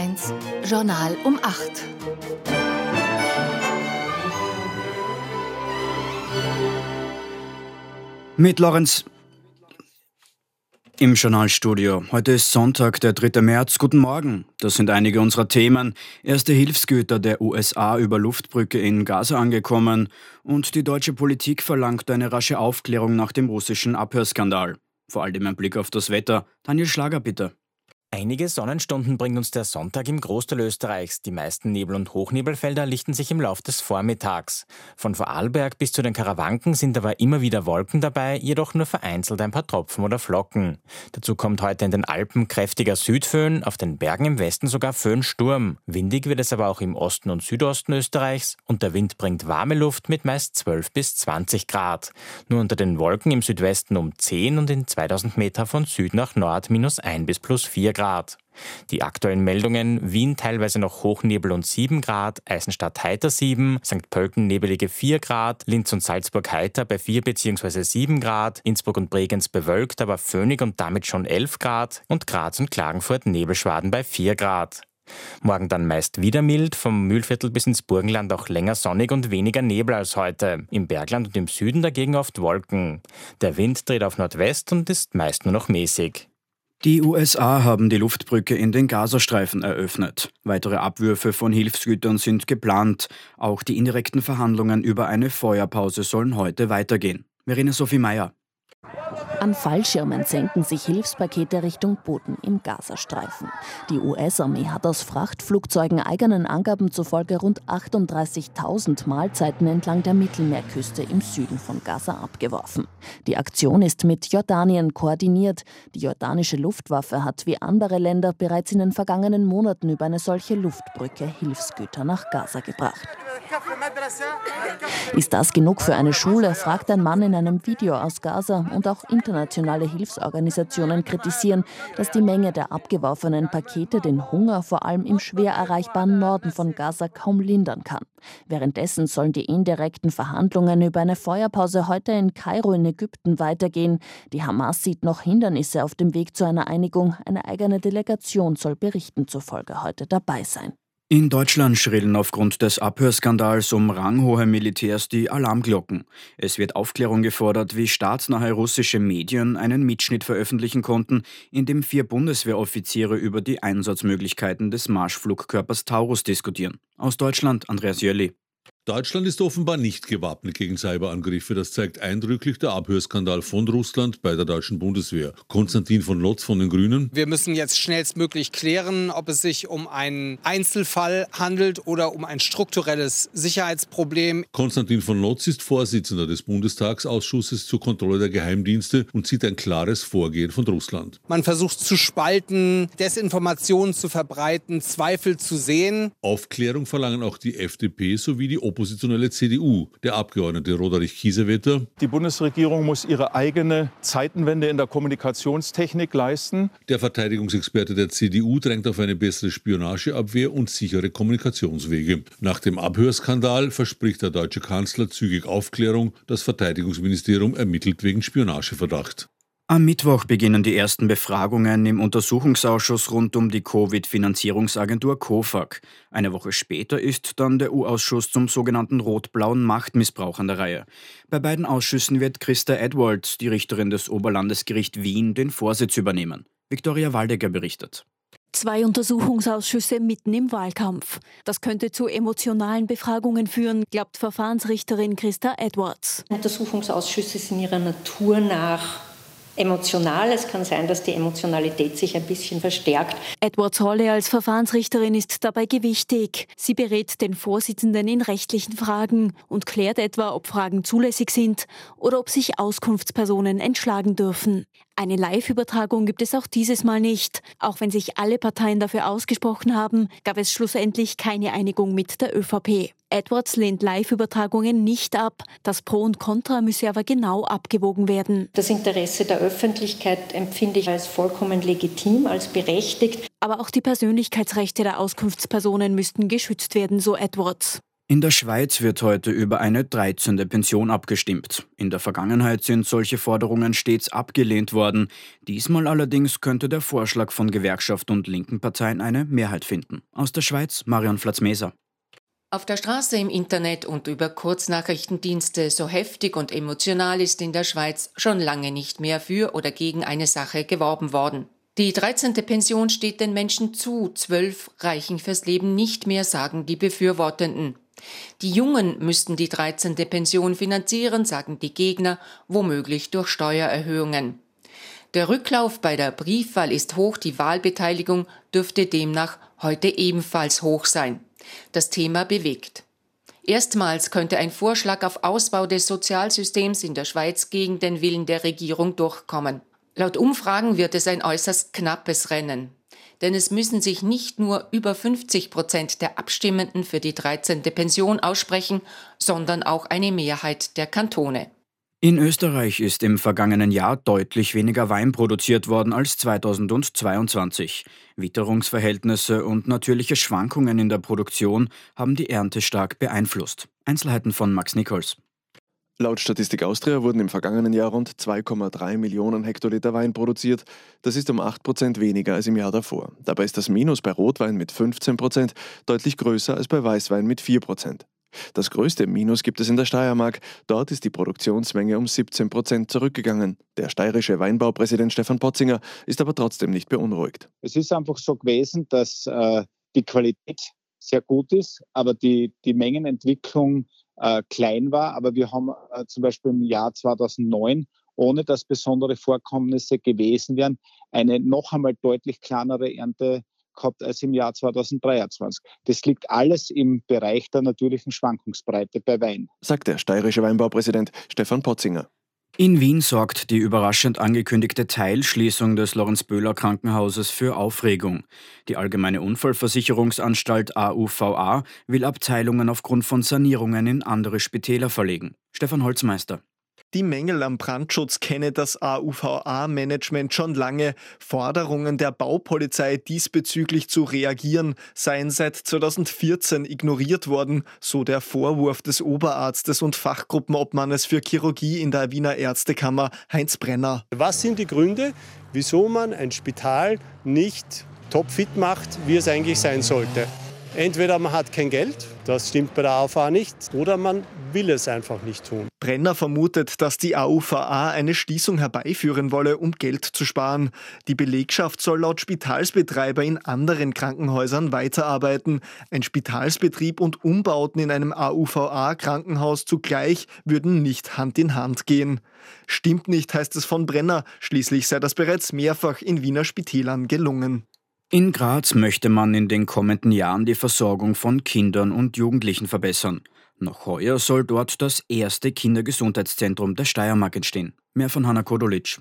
1 Journal um 8. Mit Lorenz im Journalstudio. Heute ist Sonntag, der 3. März. Guten Morgen. Das sind einige unserer Themen. Erste Hilfsgüter der USA über Luftbrücke in Gaza angekommen und die deutsche Politik verlangt eine rasche Aufklärung nach dem russischen Abhörskandal. Vor allem ein Blick auf das Wetter. Daniel Schlager, bitte. Einige Sonnenstunden bringt uns der Sonntag im Großteil Österreichs. Die meisten Nebel- und Hochnebelfelder lichten sich im Lauf des Vormittags. Von Vorarlberg bis zu den Karawanken sind aber immer wieder Wolken dabei, jedoch nur vereinzelt ein paar Tropfen oder Flocken. Dazu kommt heute in den Alpen kräftiger Südföhn, auf den Bergen im Westen sogar Föhnsturm. Windig wird es aber auch im Osten und Südosten Österreichs und der Wind bringt warme Luft mit meist 12 bis 20 Grad. Nur unter den Wolken im Südwesten um 10 und in 2000 Meter von Süd nach Nord minus 1 bis plus 4 Grad. Grad. Die aktuellen Meldungen: Wien teilweise noch Hochnebel und 7 Grad, Eisenstadt heiter 7, St. Pölten nebelige 4 Grad, Linz und Salzburg heiter bei 4 bzw. 7 Grad, Innsbruck und Bregenz bewölkt, aber föhnig und damit schon 11 Grad und Graz und Klagenfurt Nebelschwaden bei 4 Grad. Morgen dann meist wieder mild, vom Mühlviertel bis ins Burgenland auch länger sonnig und weniger Nebel als heute. Im Bergland und im Süden dagegen oft Wolken. Der Wind dreht auf Nordwest und ist meist nur noch mäßig. Die USA haben die Luftbrücke in den Gazastreifen eröffnet. Weitere Abwürfe von Hilfsgütern sind geplant. Auch die indirekten Verhandlungen über eine Feuerpause sollen heute weitergehen. Verena Sophie Meyer. An Fallschirmen senken sich Hilfspakete Richtung Boden im Gazastreifen. Die US-Armee hat aus Frachtflugzeugen eigenen Angaben zufolge rund 38.000 Mahlzeiten entlang der Mittelmeerküste im Süden von Gaza abgeworfen. Die Aktion ist mit Jordanien koordiniert. Die jordanische Luftwaffe hat wie andere Länder bereits in den vergangenen Monaten über eine solche Luftbrücke Hilfsgüter nach Gaza gebracht. Ist das genug für eine Schule, fragt ein Mann in einem Video aus Gaza und auch internationale Hilfsorganisationen kritisieren, dass die Menge der abgeworfenen Pakete den Hunger vor allem im schwer erreichbaren Norden von Gaza kaum lindern kann. Währenddessen sollen die indirekten Verhandlungen über eine Feuerpause heute in Kairo in Ägypten weitergehen. Die Hamas sieht noch Hindernisse auf dem Weg zu einer Einigung. Eine eigene Delegation soll Berichten zufolge heute dabei sein. In Deutschland schrillen aufgrund des Abhörskandals um ranghohe Militärs die Alarmglocken. Es wird Aufklärung gefordert, wie staatsnahe russische Medien einen Mitschnitt veröffentlichen konnten, in dem vier Bundeswehroffiziere über die Einsatzmöglichkeiten des Marschflugkörpers Taurus diskutieren. Aus Deutschland Andreas Jölli. Deutschland ist offenbar nicht gewappnet gegen Cyberangriffe. Das zeigt eindrücklich der Abhörskandal von Russland bei der deutschen Bundeswehr. Konstantin von Lotz von den Grünen. Wir müssen jetzt schnellstmöglich klären, ob es sich um einen Einzelfall handelt oder um ein strukturelles Sicherheitsproblem. Konstantin von Lotz ist Vorsitzender des Bundestagsausschusses zur Kontrolle der Geheimdienste und sieht ein klares Vorgehen von Russland. Man versucht zu spalten, Desinformationen zu verbreiten, Zweifel zu sehen. Aufklärung verlangen auch die FDP sowie die oppositionelle CDU, der Abgeordnete Roderich Kiesewetter. Die Bundesregierung muss ihre eigene Zeitenwende in der Kommunikationstechnik leisten. Der Verteidigungsexperte der CDU drängt auf eine bessere Spionageabwehr und sichere Kommunikationswege. Nach dem Abhörskandal verspricht der deutsche Kanzler zügig Aufklärung. Das Verteidigungsministerium ermittelt wegen Spionageverdacht. Am Mittwoch beginnen die ersten Befragungen im Untersuchungsausschuss rund um die Covid-Finanzierungsagentur COFAG. Eine Woche später ist dann der U-Ausschuss zum sogenannten rot-blauen Machtmissbrauch an der Reihe. Bei beiden Ausschüssen wird Christa Edwards, die Richterin des Oberlandesgericht Wien, den Vorsitz übernehmen. Viktoria Waldecker berichtet. Zwei Untersuchungsausschüsse mitten im Wahlkampf. Das könnte zu emotionalen Befragungen führen, glaubt Verfahrensrichterin Christa Edwards. Untersuchungsausschüsse sind ihrer Natur nach emotional. Es kann sein, dass die Emotionalität sich ein bisschen verstärkt. Edwards Holle als Verfahrensrichterin ist dabei gewichtig. Sie berät den Vorsitzenden in rechtlichen Fragen und klärt etwa, ob Fragen zulässig sind oder ob sich Auskunftspersonen entschlagen dürfen. Eine Live-Übertragung gibt es auch dieses Mal nicht. Auch wenn sich alle Parteien dafür ausgesprochen haben, gab es schlussendlich keine Einigung mit der ÖVP. Edwards lehnt Live-Übertragungen nicht ab. Das Pro und Contra müsse aber genau abgewogen werden. Das Interesse der Öffentlichkeit empfinde ich als vollkommen legitim, als berechtigt. Aber auch die Persönlichkeitsrechte der Auskunftspersonen müssten geschützt werden, so Edwards. In der Schweiz wird heute über eine 13. Pension abgestimmt. In der Vergangenheit sind solche Forderungen stets abgelehnt worden. Diesmal allerdings könnte der Vorschlag von Gewerkschaft und linken Parteien eine Mehrheit finden. Aus der Schweiz Marion Flatzmeser. Auf der Straße, im Internet und über Kurznachrichtendienste so heftig und emotional ist in der Schweiz schon lange nicht mehr für oder gegen eine Sache geworben worden. Die 13. Pension steht den Menschen zu, zwölf reichen fürs Leben nicht mehr, sagen die Befürwortenden. Die Jungen müssten die 13. Pension finanzieren, sagen die Gegner, womöglich durch Steuererhöhungen. Der Rücklauf bei der Briefwahl ist hoch, die Wahlbeteiligung dürfte demnach heute ebenfalls hoch sein. Das Thema bewegt. Erstmals könnte ein Vorschlag auf Ausbau des Sozialsystems in der Schweiz gegen den Willen der Regierung durchkommen. Laut Umfragen wird es ein äußerst knappes Rennen denn es müssen sich nicht nur über 50 Prozent der Abstimmenden für die 13. Pension aussprechen, sondern auch eine Mehrheit der Kantone. In Österreich ist im vergangenen Jahr deutlich weniger Wein produziert worden als 2022. Witterungsverhältnisse und natürliche Schwankungen in der Produktion haben die Ernte stark beeinflusst. Einzelheiten von Max Nichols. Laut Statistik Austria wurden im vergangenen Jahr rund 2,3 Millionen Hektoliter Wein produziert. Das ist um 8 Prozent weniger als im Jahr davor. Dabei ist das Minus bei Rotwein mit 15 Prozent deutlich größer als bei Weißwein mit 4 Prozent. Das größte Minus gibt es in der Steiermark. Dort ist die Produktionsmenge um 17 Prozent zurückgegangen. Der steirische Weinbaupräsident Stefan Potzinger ist aber trotzdem nicht beunruhigt. Es ist einfach so gewesen, dass äh, die Qualität sehr gut ist, aber die, die Mengenentwicklung äh, klein war. Aber wir haben äh, zum Beispiel im Jahr 2009, ohne dass besondere Vorkommnisse gewesen wären, eine noch einmal deutlich kleinere Ernte gehabt als im Jahr 2023. Das liegt alles im Bereich der natürlichen Schwankungsbreite bei Wein. Sagt der steirische Weinbaupräsident Stefan Potzinger. In Wien sorgt die überraschend angekündigte Teilschließung des Lorenz-Böhler Krankenhauses für Aufregung. Die Allgemeine Unfallversicherungsanstalt AUVA will Abteilungen aufgrund von Sanierungen in andere Spitäler verlegen. Stefan Holzmeister. Die Mängel am Brandschutz kenne das AUVA-Management schon lange. Forderungen der Baupolizei diesbezüglich zu reagieren seien seit 2014 ignoriert worden, so der Vorwurf des Oberarztes und Fachgruppenobmannes für Chirurgie in der Wiener Ärztekammer Heinz Brenner. Was sind die Gründe, wieso man ein Spital nicht topfit macht, wie es eigentlich sein sollte? Entweder man hat kein Geld, das stimmt bei der AUVA nicht, oder man will es einfach nicht tun. Brenner vermutet, dass die AUVA eine Schließung herbeiführen wolle, um Geld zu sparen. Die Belegschaft soll laut Spitalsbetreiber in anderen Krankenhäusern weiterarbeiten. Ein Spitalsbetrieb und Umbauten in einem AUVA-Krankenhaus zugleich würden nicht Hand in Hand gehen. Stimmt nicht, heißt es von Brenner. Schließlich sei das bereits mehrfach in Wiener Spitälern gelungen. In Graz möchte man in den kommenden Jahren die Versorgung von Kindern und Jugendlichen verbessern. Noch heuer soll dort das erste Kindergesundheitszentrum der Steiermark entstehen. Mehr von Hanna Kodolitsch.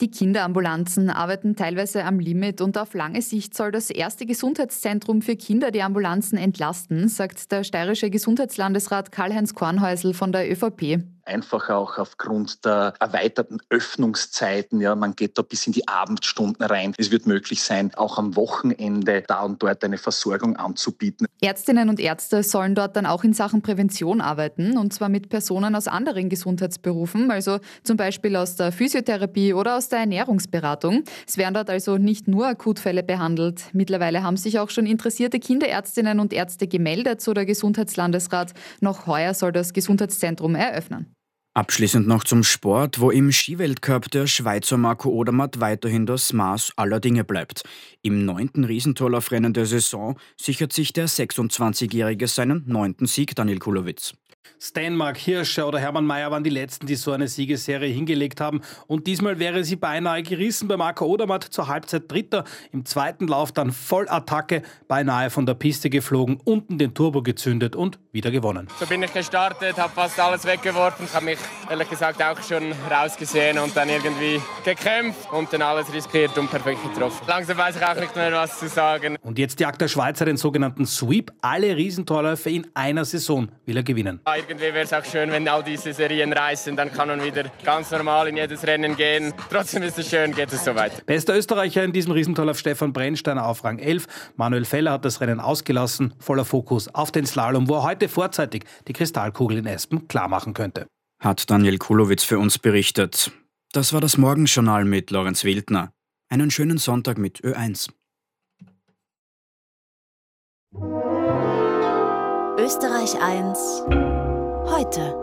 Die Kinderambulanzen arbeiten teilweise am Limit und auf lange Sicht soll das erste Gesundheitszentrum für Kinder die Ambulanzen entlasten, sagt der steirische Gesundheitslandesrat Karl-Heinz Kornhäusl von der ÖVP einfach auch aufgrund der erweiterten Öffnungszeiten. Ja, man geht da bis in die Abendstunden rein. Es wird möglich sein, auch am Wochenende da und dort eine Versorgung anzubieten. Ärztinnen und Ärzte sollen dort dann auch in Sachen Prävention arbeiten und zwar mit Personen aus anderen Gesundheitsberufen, also zum Beispiel aus der Physiotherapie oder aus der Ernährungsberatung. Es werden dort also nicht nur Akutfälle behandelt. Mittlerweile haben sich auch schon interessierte Kinderärztinnen und Ärzte gemeldet, so der Gesundheitslandesrat. Noch heuer soll das Gesundheitszentrum eröffnen. Abschließend noch zum Sport, wo im Skiweltcup der Schweizer Marco Odermatt weiterhin das Maß aller Dinge bleibt. Im neunten Riesentorlaufrennen der Saison sichert sich der 26-Jährige seinen neunten Sieg, Daniel Kulowitz. Stenmark, Hirscher oder Hermann Mayer waren die letzten, die so eine Siegesserie hingelegt haben. Und diesmal wäre sie beinahe gerissen bei Marco Odermatt zur Halbzeit Dritter. Im zweiten Lauf dann Vollattacke, beinahe von der Piste geflogen, unten den Turbo gezündet und wieder gewonnen. So bin ich gestartet, habe fast alles weggeworfen, habe mich ehrlich gesagt auch schon rausgesehen und dann irgendwie gekämpft und dann alles riskiert und perfekt getroffen. Langsam weiß ich auch nicht mehr, was zu sagen. Und jetzt jagt der Schweizer den sogenannten Sweep. Alle Riesentorläufe in einer Saison will er gewinnen. Irgendwie wäre es auch schön, wenn all diese Serien reißen, dann kann man wieder ganz normal in jedes Rennen gehen. Trotzdem ist es schön, geht es so weit. Bester Österreicher in diesem Riesentorlauf Stefan Brennsteiner auf Rang 11. Manuel Feller hat das Rennen ausgelassen, voller Fokus auf den Slalom, wo er heute vorzeitig die Kristallkugel in Espen klarmachen könnte. Hat Daniel Kulowitz für uns berichtet. Das war das Morgenjournal mit Lorenz Wildner. Einen schönen Sonntag mit Ö1. Österreich 1 heute.